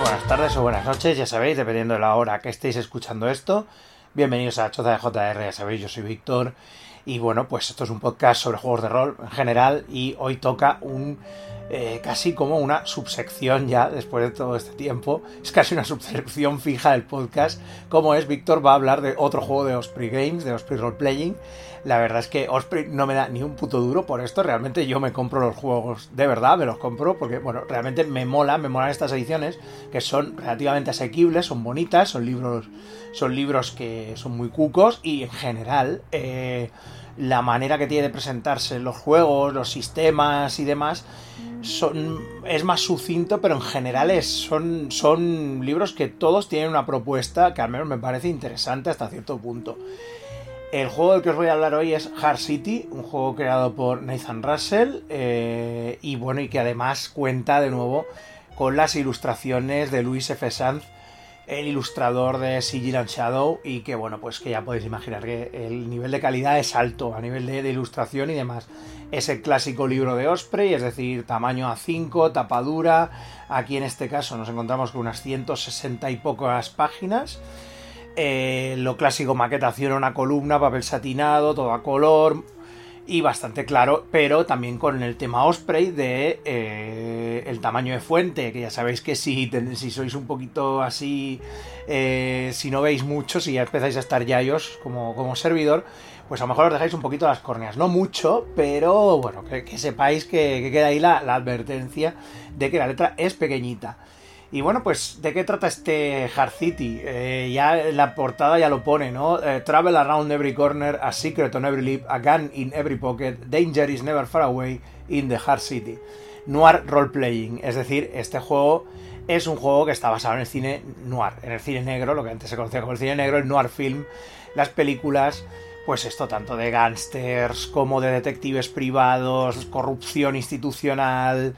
buenas tardes o buenas noches, ya sabéis, dependiendo de la hora que estéis escuchando esto. Bienvenidos a Choza de JR, ya sabéis, yo soy Víctor. Y bueno, pues esto es un podcast sobre juegos de rol en general y hoy toca un eh, casi como una subsección ya después de todo este tiempo. Es casi una subsección fija del podcast. Como es, Víctor va a hablar de otro juego de Osprey Games, de Osprey Role Playing. La verdad es que Osprey no me da ni un puto duro por esto. Realmente yo me compro los juegos de verdad, me los compro porque, bueno, realmente me mola, me molan estas ediciones que son relativamente asequibles, son bonitas, son libros, son libros que son muy cucos y en general. Eh, la manera que tiene de presentarse los juegos, los sistemas y demás, son, es más sucinto, pero en general son, son libros que todos tienen una propuesta que al menos me parece interesante hasta cierto punto. El juego del que os voy a hablar hoy es Hard City, un juego creado por Nathan Russell eh, y bueno, y que además cuenta de nuevo con las ilustraciones de Luis F. Sanz, el ilustrador de Sigil and Shadow y que bueno, pues que ya podéis imaginar que el nivel de calidad es alto a nivel de, ilustración y demás. Es el clásico libro de Osprey, es decir, tamaño A5, tapadura. Aquí en este caso nos encontramos con unas 160 y pocas páginas. Eh, lo clásico maquetación, una columna, papel satinado, todo a color, y bastante claro, pero también con el tema Osprey de eh, el tamaño de fuente, que ya sabéis que si, si sois un poquito así, eh, si no veis mucho, si ya empezáis a estar yayos como, como servidor, pues a lo mejor os dejáis un poquito las córneas, no mucho, pero bueno, que, sepáis que, que, queda ahí la advertencia de que la letra es pequeñita. Y bueno, pues, ¿de qué trata este Hard City? Eh, ya la portada ya lo pone, ¿no? Eh, Travel around every corner, a secret on every lip, a gun in every pocket, danger is never far away in the Hard City. Noir role playing, es decir, este juego es un juego que está basado en el cine noir, en el cine negro, lo que antes se conocía como el cine negro, el noir film, las películas, pues esto tanto de gángsters como de detectives privados, corrupción institucional,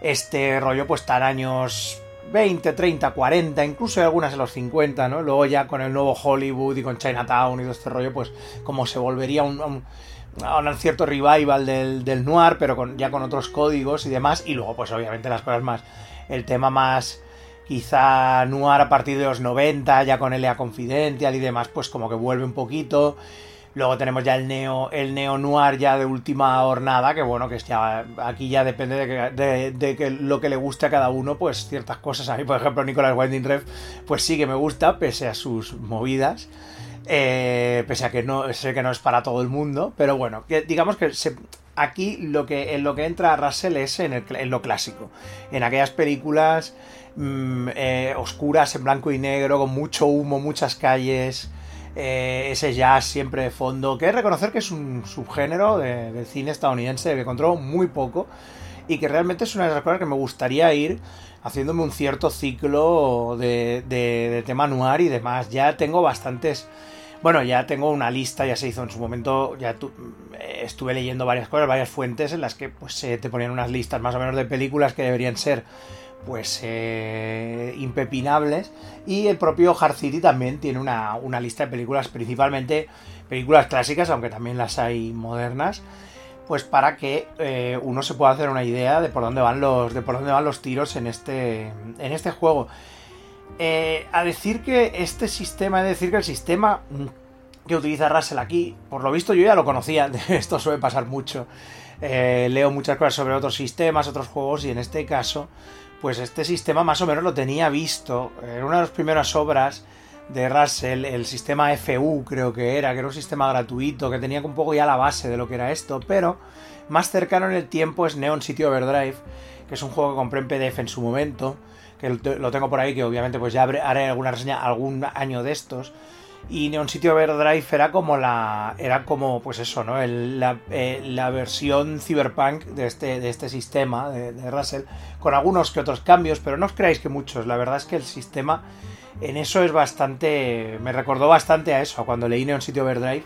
este rollo pues tan años 20, 30, 40, incluso algunas en los 50, ¿no? Luego ya con el nuevo Hollywood y con Chinatown y todo este rollo, pues como se volvería un, un, cierto revival del, del noir, pero ya con otros códigos y demás. Y luego, pues obviamente las cosas más, el tema más quizá noir a partir de los 90, ya con L.A. Confidential y demás, pues como que vuelve un poquito. Luego tenemos ya el neo, el neo noir ya de última jornada, que bueno, que ya, aquí ya depende de, que, de, que lo que le guste a cada uno, pues ciertas cosas. A mí, por ejemplo, Nicolas Winding Ref, pues sí que me gusta, pese a sus movidas. Eh, pese a que no sé que no es para todo el mundo, pero bueno, digamos que aquí lo que en lo que entra Russell es en, lo clásico, en aquellas películas mmm, eh, oscuras en blanco y negro, con mucho humo, muchas calles, eh, ese jazz siempre de fondo, que es reconocer que es un subgénero de, del cine estadounidense que controlo muy poco y que realmente es una de las cosas que me gustaría ir haciéndome un cierto ciclo de, de, de tema noir y demás. Ya tengo bastantes... Bueno, ya tengo una lista, ya se hizo en su momento, ya tu, estuve leyendo varias cosas, varias fuentes en las que pues se te ponían unas listas más o menos de películas que deberían ser pues eh, impepinables. Y el propio Hard City también tiene una, una, lista de películas principalmente películas clásicas aunque también las hay modernas pues para que eh, uno se pueda hacer una idea de por dónde van los de por dónde van los tiros en este en este juego. Eh, a decir que este sistema es decir que el sistema que utiliza Russell aquí por lo visto yo ya lo conocía esto suele pasar mucho. Leo muchas cosas sobre otros sistemas otros juegos y en este caso pues este sistema más o menos lo tenía visto. En una de las primeras obras de Russell, el sistema FU creo que era, que era un sistema gratuito, que tenía un poco ya la base de lo que era esto, pero más cercano en el tiempo es Neon City Overdrive, que es un juego que compré en PDF en su momento, que lo tengo por ahí, que obviamente pues ya haré alguna reseña algún año de estos, y Neon City Overdrive era como la era como pues eso no eh, la, versión cyberpunk de este de este sistema de, Russell con algunos que otros cambios pero no os creáis que muchos la verdad es que el sistema en eso es bastante me recordó bastante a eso cuando leí Neon City Overdrive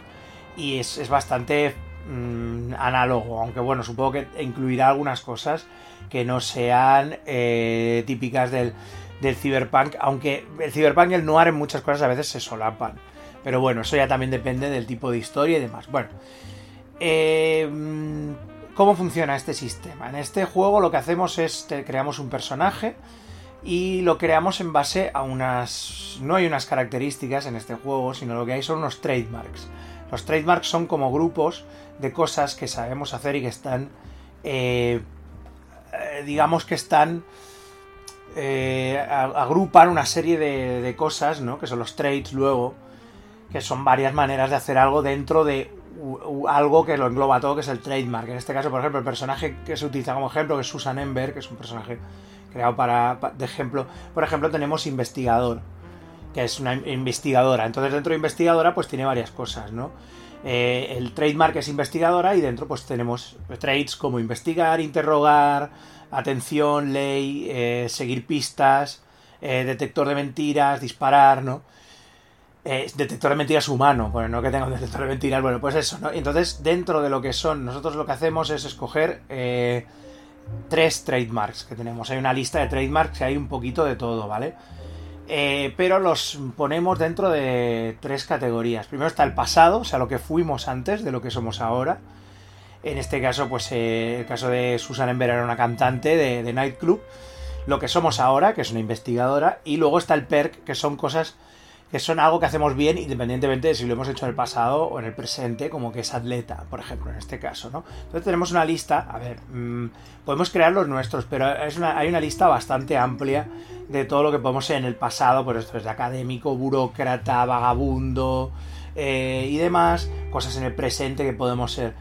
y es, es bastante mmm, análogo aunque bueno supongo que incluirá algunas cosas que no sean eh, típicas del del cyberpunk, aunque el cyberpunk y el noir en muchas cosas a veces se solapan. Pero bueno, eso ya también depende del tipo de historia y demás. Bueno, eh, ¿cómo funciona este sistema? En este juego lo que hacemos es, creamos un personaje, y lo creamos en base a unas... No hay unas características en este juego, sino lo que hay son unos trademarks. Los trademarks son como grupos de cosas que sabemos hacer y que están... Eh, digamos que están... Eh, agrupan una serie de, de, cosas, ¿no? Que son los trades luego, que son varias maneras de hacer algo dentro de algo que lo engloba todo, que es el trademark. En este caso, por ejemplo, el personaje que se utiliza como ejemplo, que es Susan Ember, que es un personaje creado para, de ejemplo. Por ejemplo, tenemos investigador, que es una investigadora. Entonces, dentro de investigadora, pues tiene varias cosas, ¿no? Eh, el trademark es investigadora y dentro pues tenemos trades como investigar, interrogar, atención, ley, eh, seguir pistas, eh, detector de mentiras, disparar, ¿no? Detector de mentiras humano, bueno, no que tenga un detector de mentiras, bueno, pues eso, ¿no? Entonces, dentro de lo que son, nosotros lo que hacemos es escoger tres trademarks que tenemos. Hay una lista de trademarks y hay un poquito de todo, ¿vale? Eh, pero los ponemos dentro de tres categorías. Primero está el pasado, o sea, lo que fuimos antes de lo que somos ahora. En este caso, pues eh, el caso de Susan Ember era una cantante de Nightclub. Lo que somos ahora, que es una investigadora. Y luego está el perk, que son cosas que son algo que hacemos bien independientemente de si lo hemos hecho en el pasado o en el presente, como que es atleta, por ejemplo, en este caso, ¿no? Entonces tenemos una lista, a ver, mmm, podemos crear los nuestros, pero es hay una lista bastante amplia de todo lo que podemos ser en el pasado, por esto es de académico, burócrata, vagabundo eh, y demás, cosas en el presente que podemos ser.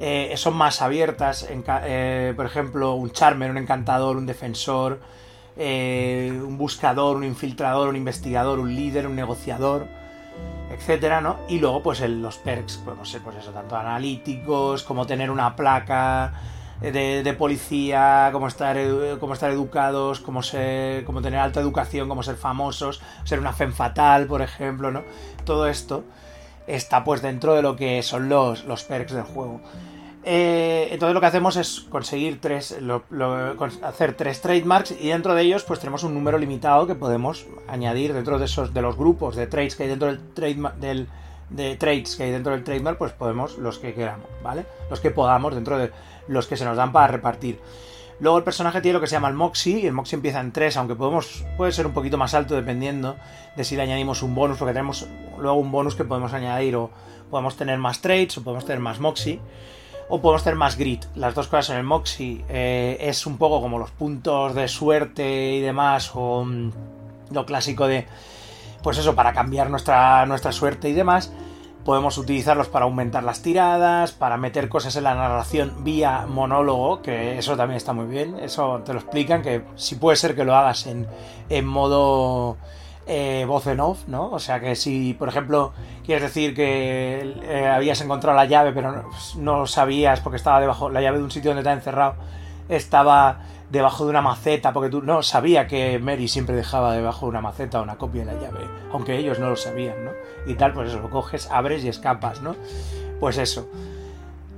Eh, son más abiertas, eh, por ejemplo, un charmer, un encantador, un defensor, eh, un buscador, un infiltrador, un investigador, un líder, un negociador, etcétera, ¿no? Y luego, pues los perks, podemos ser, pues eso, tanto analíticos, como tener una placa de, policía, como estar, como estar educados, como, ser, tener alta educación, como ser famosos, ser una femme fatal, por ejemplo, ¿no? Todo esto está pues dentro de lo que son los, los perks del juego. Eh, entonces lo que hacemos es conseguir tres, hacer tres trademarks y dentro de ellos pues tenemos un número limitado que podemos añadir dentro de esos de los grupos de trades que hay dentro del trademark del de trades que hay dentro del trademark pues podemos los que queramos, ¿vale? Los que podamos dentro de los que se nos dan para repartir. Luego el personaje tiene lo que se llama el Moxie, y el Moxie empieza en 3, aunque podemos, puede ser un poquito más alto dependiendo de si le añadimos un bonus, porque tenemos luego un bonus que podemos añadir, o podemos tener más trades, o podemos tener más Moxie o podemos tener más grit. Las dos cosas en el Moxie eh, es un poco como los puntos de suerte y demás, o mm, lo clásico de, pues eso, para cambiar nuestra, nuestra suerte y demás. Podemos utilizarlos para aumentar las tiradas, para meter cosas en la narración vía monólogo, que eso también está muy bien. Eso te lo explican, que si puede ser que lo hagas en, en modo eh, voz en off, ¿no? O sea que si, por ejemplo, quieres decir que eh, habías encontrado la llave, pero no, sabías porque estaba debajo, la llave de un sitio donde está encerrado, estaba debajo de una maceta, porque tú no sabía que Mary siempre dejaba debajo de una maceta una copia de la llave, aunque ellos no lo sabían, ¿no? Y tal, pues eso, lo coges, abres y escapas, ¿no? Pues eso.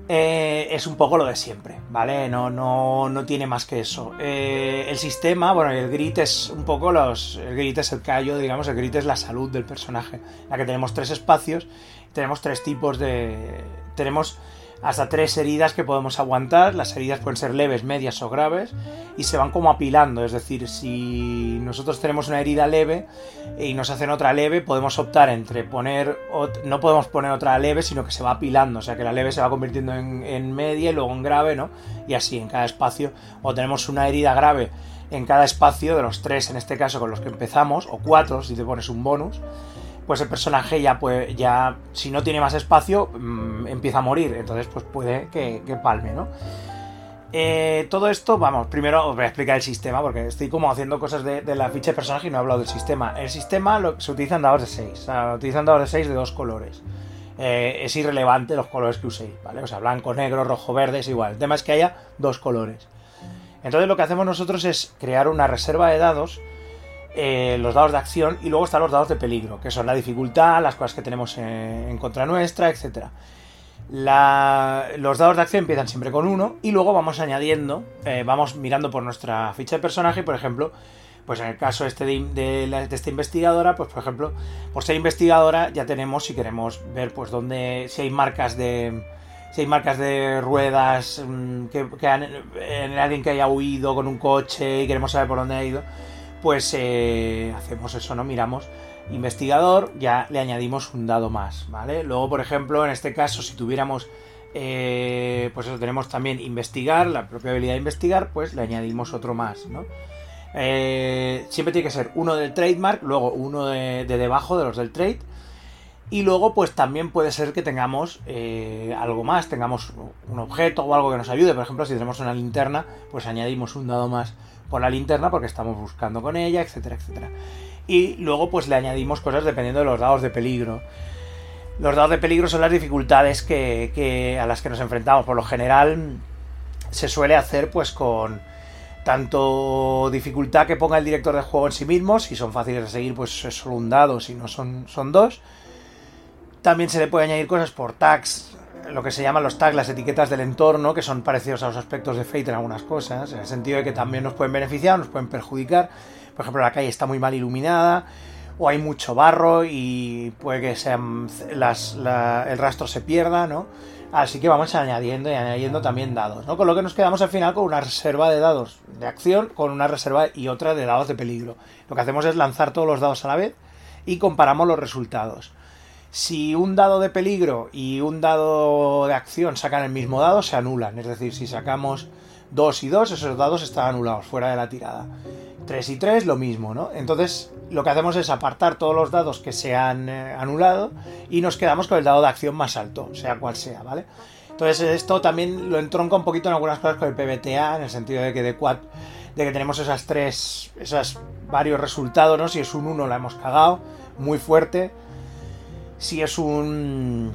Eh, es un poco lo de siempre, ¿vale? No, no, no tiene más que eso. Eh, el sistema, bueno, el grit es un poco los. El grit es el callo, digamos, el grit es la salud del personaje. La que tenemos tres espacios, tenemos tres tipos de. Tenemos hasta tres heridas que podemos aguantar. Las heridas pueden ser leves, medias o graves y se van como apilando. Es decir, si nosotros tenemos una herida leve y nos hacen otra leve, podemos optar entre poner. No podemos poner otra leve, sino que se va apilando. O sea que la leve se va convirtiendo en, en media y luego en grave, ¿no? Y así en cada espacio. O tenemos una herida grave en cada espacio de los tres, en este caso con los que empezamos, o cuatro si te pones un bonus pues el personaje ya puede, ya, si no tiene más espacio, mm, empieza a morir. Entonces, pues puede que, palme, ¿no? Eh, todo esto, vamos, primero os voy a explicar el sistema, porque estoy como haciendo cosas de, la ficha de personaje y no he hablado del sistema. El sistema lo, se utilizan dados de 6, o sea, utilizan dados de 6 de dos colores. Eh, es irrelevante los colores que uséis, ¿vale? O sea, blanco, negro, rojo, verde, es igual. El tema es que haya dos colores. Entonces lo que hacemos nosotros es crear una reserva de dados eh, los dados de acción y luego están los dados de peligro, que son la dificultad, las cosas que tenemos en, contra nuestra, etc. los dados de acción empiezan siempre con uno y luego vamos añadiendo, eh, vamos mirando por nuestra ficha de personaje, por ejemplo, pues en el caso este de, de, esta investigadora, pues por ejemplo, por ser investigadora ya tenemos, si queremos ver pues dónde, si hay marcas de, si hay marcas de ruedas, mm, que, en alguien que haya huido con un coche y queremos saber por dónde ha ido, pues eh, hacemos eso, ¿no? Miramos investigador, ya le añadimos un dado más, ¿vale? Luego, por ejemplo, en este caso, si tuviéramos, eh, pues eso, tenemos también investigar, la propia habilidad de investigar, pues le añadimos otro más, ¿no? Eh, siempre tiene que ser uno del trademark, luego uno de, debajo de los del trade. Y luego, pues también puede ser que tengamos algo más, tengamos un objeto o algo que nos ayude. Por ejemplo, si tenemos una linterna, pues añadimos un dado más por la linterna porque estamos buscando con ella, etcétera, etcétera y luego pues le añadimos cosas dependiendo de los dados de peligro. Los dados de peligro son las dificultades que, a las que nos enfrentamos. Por lo general se suele hacer pues con tanto dificultad que ponga el director de juego en sí mismo, si son fáciles de seguir pues es solo un dado, si no son, son dos. También se le puede añadir cosas por tags, lo que se llaman los tags, las etiquetas del entorno, que son parecidos a los aspectos de Fate en algunas cosas, en el sentido de que también nos pueden beneficiar, nos pueden perjudicar. Por ejemplo, la calle está muy mal iluminada o hay mucho barro y puede que sean el rastro se pierda, ¿no? Así que vamos añadiendo y añadiendo también dados, ¿no? Con lo que nos quedamos al final con una reserva de dados de acción, con una reserva y otra de dados de peligro. Lo que hacemos es lanzar todos los dados a la vez y comparamos los resultados. Si un dado de peligro y un dado de acción sacan el mismo dado, se anulan. Es decir, si sacamos 2 y 2, esos dados están anulados, fuera de la tirada. 3 y 3, lo mismo, ¿no? Entonces, lo que hacemos es apartar todos los dados que se han eh, anulado y nos quedamos con el dado de acción más alto, sea cual sea, ¿vale? Entonces, esto también lo entronca un poquito en algunas cosas con el PBTA, en el sentido de que de, de que tenemos esas tres, esos varios resultados, ¿no? Si es un 1 la hemos cagado, muy fuerte. Si es un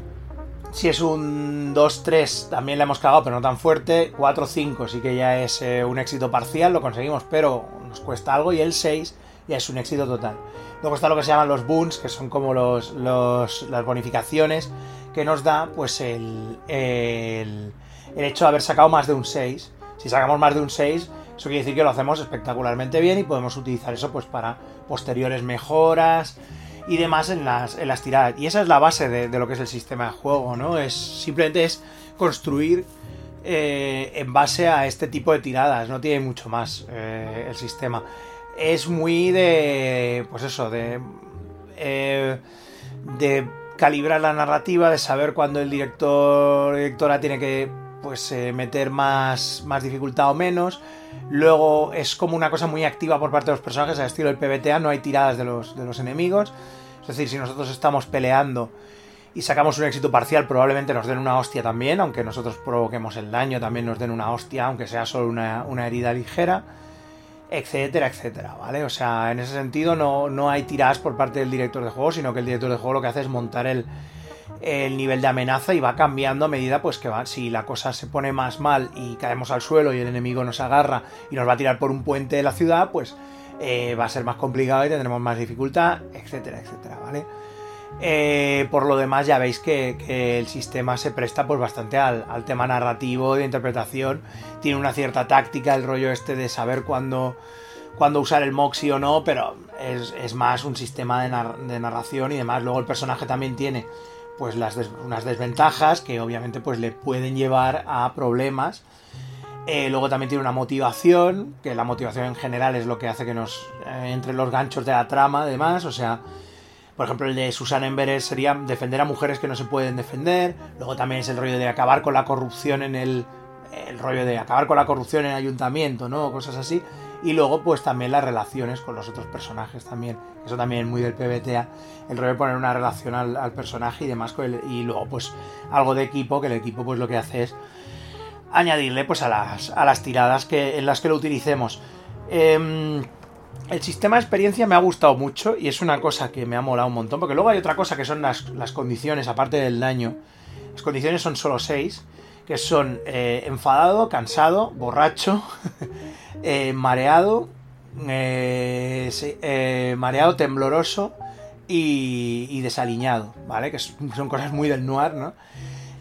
si es un 2-3 también le hemos cagado, pero no tan fuerte. 4-5 sí que ya es eh, un éxito parcial, lo conseguimos, pero nos cuesta algo. Y el 6 ya es un éxito total. Luego está lo que se llaman los boons, que son como los, las bonificaciones que nos da pues el, el, el hecho de haber sacado más de un 6. Si sacamos más de un 6, eso quiere decir que lo hacemos espectacularmente bien y podemos utilizar eso pues para posteriores mejoras y demás en las, en las tiradas. Y esa es la base de, lo que es el sistema de juego, ¿no? Es simplemente es construir eh, en base a este tipo de tiradas, no tiene mucho más eh, el sistema. Es muy de, pues eso, de, eh, de calibrar la narrativa, de saber cuándo el director directora tiene que pues meter más, más dificultad o menos. Luego es como una cosa muy activa por parte de los personajes, al estilo del PBTA, no hay tiradas de los, de los enemigos. Es decir, si nosotros estamos peleando y sacamos un éxito parcial, probablemente nos den una hostia también, aunque nosotros provoquemos el daño, también nos den una hostia, aunque sea solo una, herida ligera, etcétera, etcétera, ¿vale? O sea, en ese sentido no, no hay tiradas por parte del director de juego, sino que el director de juego lo que hace es montar el, el nivel de amenaza y va cambiando a medida pues que va, si la cosa se pone más mal y caemos al suelo y el enemigo nos agarra y nos va a tirar por un puente de la ciudad, pues eh, va a ser más complicado y tendremos más dificultad, etcétera, etcétera, ¿vale? Eh, por lo demás ya veis que, el sistema se presta pues bastante al, tema narrativo, de interpretación, tiene una cierta táctica, el rollo este de saber cuándo, usar el Moxie o no, pero es, más un sistema de, narración y demás. Luego el personaje también tiene pues las unas desventajas que obviamente pues le pueden llevar a problemas eh, luego también tiene una motivación, que la motivación en general es lo que hace que nos eh, entre los ganchos de la trama, además. O sea, por ejemplo, el de Susan Emberes sería defender a mujeres que no se pueden defender. Luego también es el rollo de acabar con la corrupción en el. El rollo de acabar con la corrupción en el ayuntamiento, ¿no? Cosas así. Y luego, pues también las relaciones con los otros personajes también. Eso también es muy del PBTA. El rollo de poner una relación al, personaje y demás. y luego, pues, algo de equipo, que el equipo, pues lo que hace es añadirle pues a las, a las tiradas que, en las que lo utilicemos. Em, el sistema de experiencia me ha gustado mucho y es una cosa que me ha molado un montón, porque luego hay otra cosa que son las, condiciones, aparte del daño. Las condiciones son solo seis, que son eh, enfadado, cansado, borracho, eh, mareado, eh, mareado, tembloroso y, y, desaliñado, ¿vale? Que son cosas muy del noir, ¿no?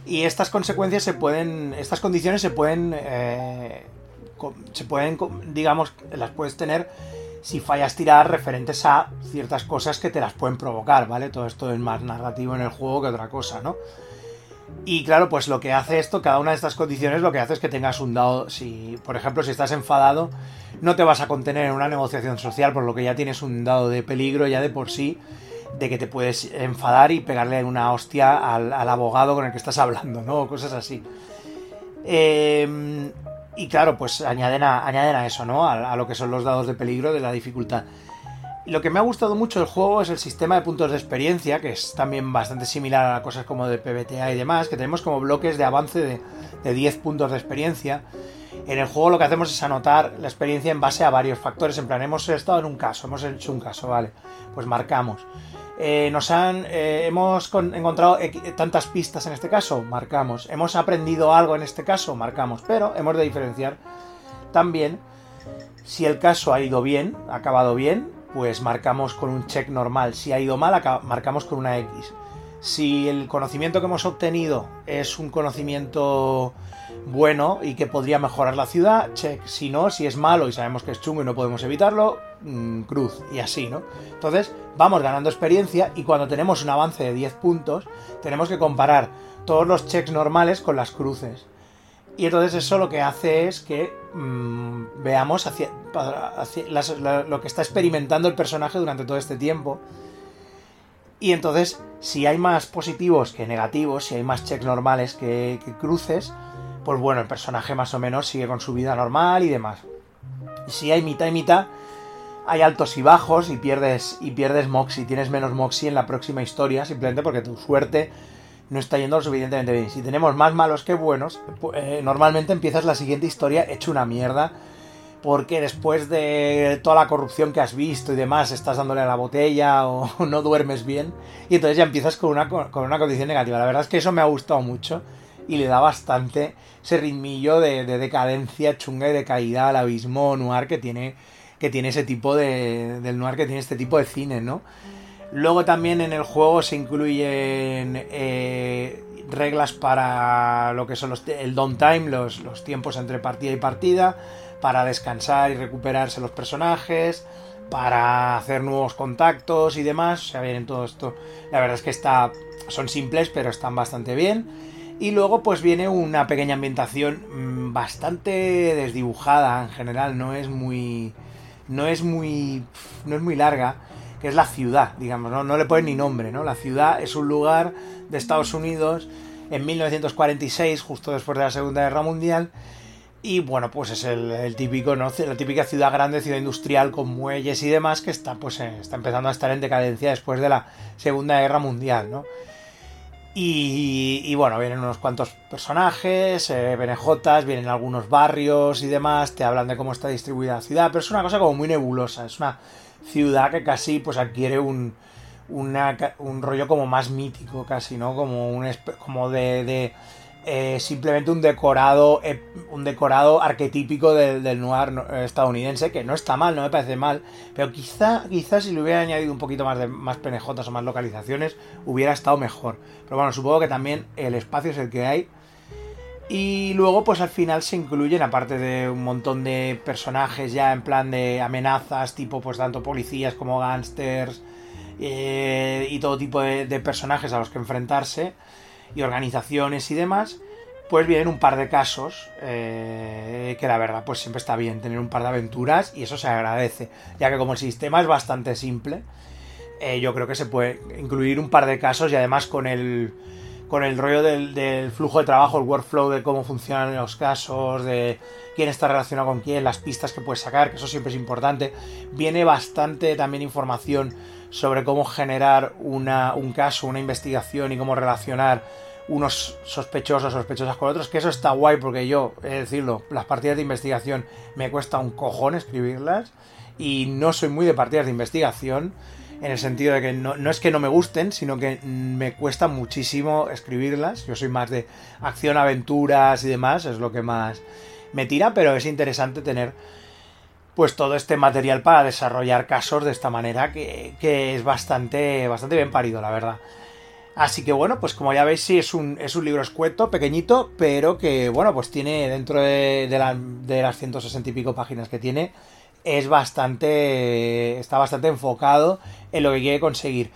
Y estas consecuencias se pueden, estas condiciones se pueden, se pueden, digamos, las puedes tener si fallas tirar referentes a ciertas cosas que te las pueden provocar, ¿vale? Todo esto es más narrativo en el juego que otra cosa, ¿no? Y claro, pues lo que hace esto, cada una de estas condiciones, lo que hace es que tengas un dado. Si, por ejemplo, si estás enfadado, no te vas a contener en una negociación social, por lo que ya tienes un dado de peligro ya de por sí, de que te puedes enfadar y pegarle una hostia al, abogado con el que estás hablando, ¿no? cosas así. Em, y claro, pues añaden a, añaden a eso, ¿no? A, lo que son los dados de peligro de la dificultad. Lo que me ha gustado mucho del juego es el sistema de puntos de experiencia, que es también bastante similar a cosas como de PBTA y demás, que tenemos como bloques de avance de, 10 puntos de experiencia. En el juego lo que hacemos es anotar la experiencia en base a varios factores. En plan, hemos estado en un caso, hemos hecho un caso, vale, pues marcamos. Eh, nos han, eh, hemos encontrado tantas pistas en este caso, marcamos. Hemos aprendido algo en este caso, marcamos. Pero hemos de diferenciar también si el caso ha ido bien, ha acabado bien, pues marcamos con un check normal. Si ha ido mal, marcamos con una X. Si el conocimiento que hemos obtenido es un conocimiento bueno y que podría mejorar la ciudad, check. Si no, si es malo y sabemos que es chungo y no podemos evitarlo, mm, cruz. Y así, ¿no? Entonces, vamos ganando experiencia y cuando tenemos un avance de 10 puntos, tenemos que comparar todos los checks normales con las cruces. Y entonces eso lo que hace es que mm, veamos hacia, lo que está experimentando el personaje durante todo este tiempo. Y entonces, si hay más positivos que negativos, si hay más checks normales que, cruces, pues bueno, el personaje más o menos sigue con su vida normal y demás. Y si hay mitad y mitad, hay altos y bajos y pierdes, y pierdes Moxie, tienes menos Moxie en la próxima historia, simplemente porque tu suerte no está yendo lo suficientemente bien. Si tenemos más malos que buenos, eh, normalmente empiezas la siguiente historia hecho una mierda. Porque después de toda la corrupción que has visto y demás, estás dándole a la botella o no duermes bien. Y entonces ya empiezas con una, con una condición negativa. La verdad es que eso me ha gustado mucho y le da bastante ese ritmillo de, decadencia chunga y de caída al abismo noir que tiene, que tiene ese tipo de. del noir que tiene este tipo de cine, ¿no? Luego también en el juego se incluyen eh, reglas para lo que son los, el downtime, los, los tiempos entre partida y partida, para descansar y recuperarse los personajes, para hacer nuevos contactos y demás. O sea, vienen todo esto. La verdad es que está, son simples, pero están bastante bien. Y luego pues viene una pequeña ambientación mm, bastante desdibujada en general, no es muy no es muy no es muy larga que es la ciudad, digamos, ¿no? no le ponen ni nombre, ¿no? La ciudad es un lugar de Estados Unidos en 1946, justo después de la Segunda Guerra Mundial, y bueno, pues es el, típico, ¿no? La típica ciudad grande, ciudad industrial con muelles y demás, que está, pues, eh, está empezando a estar en decadencia después de la Segunda Guerra Mundial, ¿no? Y, bueno, vienen unos cuantos personajes, eh, vienen algunos barrios y demás, te hablan de cómo está distribuida la ciudad, pero es una cosa como muy nebulosa, es una ciudad que casi pues adquiere un, un rollo como más mítico casi, ¿no? Como un como de, eh, simplemente un decorado eh, un decorado arquetípico del, noir estadounidense que no está mal, no me parece mal, pero quizá quizá si le hubiera añadido un poquito más de más penejotas o más localizaciones hubiera estado mejor. Pero bueno, supongo que también el espacio es el que hay y luego, pues al final se incluyen, aparte de un montón de personajes ya en plan de amenazas, tipo pues tanto policías como gángsters eh, y todo tipo de, personajes a los que enfrentarse y organizaciones y demás, pues vienen un par de casos eh, que la verdad pues siempre está bien tener un par de aventuras y eso se agradece, ya que como el sistema es bastante simple, eh, yo creo que se puede incluir un par de casos y además con el con el rollo del, flujo de trabajo, el workflow de cómo funcionan los casos, de quién está relacionado con quién, las pistas que puedes sacar, que eso siempre es importante. Viene bastante también información sobre cómo generar una, un caso, una investigación y cómo relacionar unos sospechosos sospechosas con otros, que eso está guay porque yo, de decirlo, las partidas de investigación me cuesta un cojón escribirlas y no soy muy de partidas de investigación en el sentido de que no, es que no me gusten, sino que me cuesta muchísimo escribirlas. Yo soy más de acción, aventuras y demás, es lo que más me tira, pero es interesante tener pues todo este material para desarrollar casos de esta manera que, es bastante, bastante bien parido, la verdad. Así que bueno, pues como ya veis, sí, es un, es un libro escueto, pequeñito, pero que bueno, pues tiene dentro de, de las 160 y pico páginas que tiene, es bastante. está bastante enfocado en lo que quiere conseguir.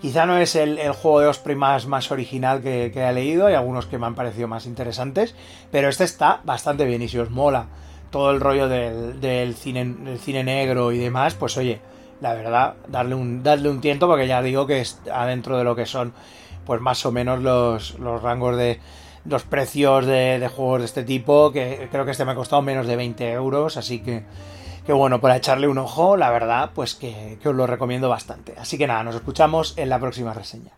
Quizá no es el, juego de Osprey más, más original que, he leído, hay algunos que me han parecido más interesantes, pero este está bastante bien y si os mola todo el rollo del, cine, del cine negro y demás, pues oye, la verdad, darle un, darle un tiento porque ya digo que está dentro de lo que son pues más o menos los, los rangos de los precios de, juegos de este tipo, que creo que este me ha costado menos de 20 euros, así que, que bueno, para echarle un ojo, la verdad, pues que, que os lo recomiendo bastante. Así que nada, nos escuchamos en la próxima reseña.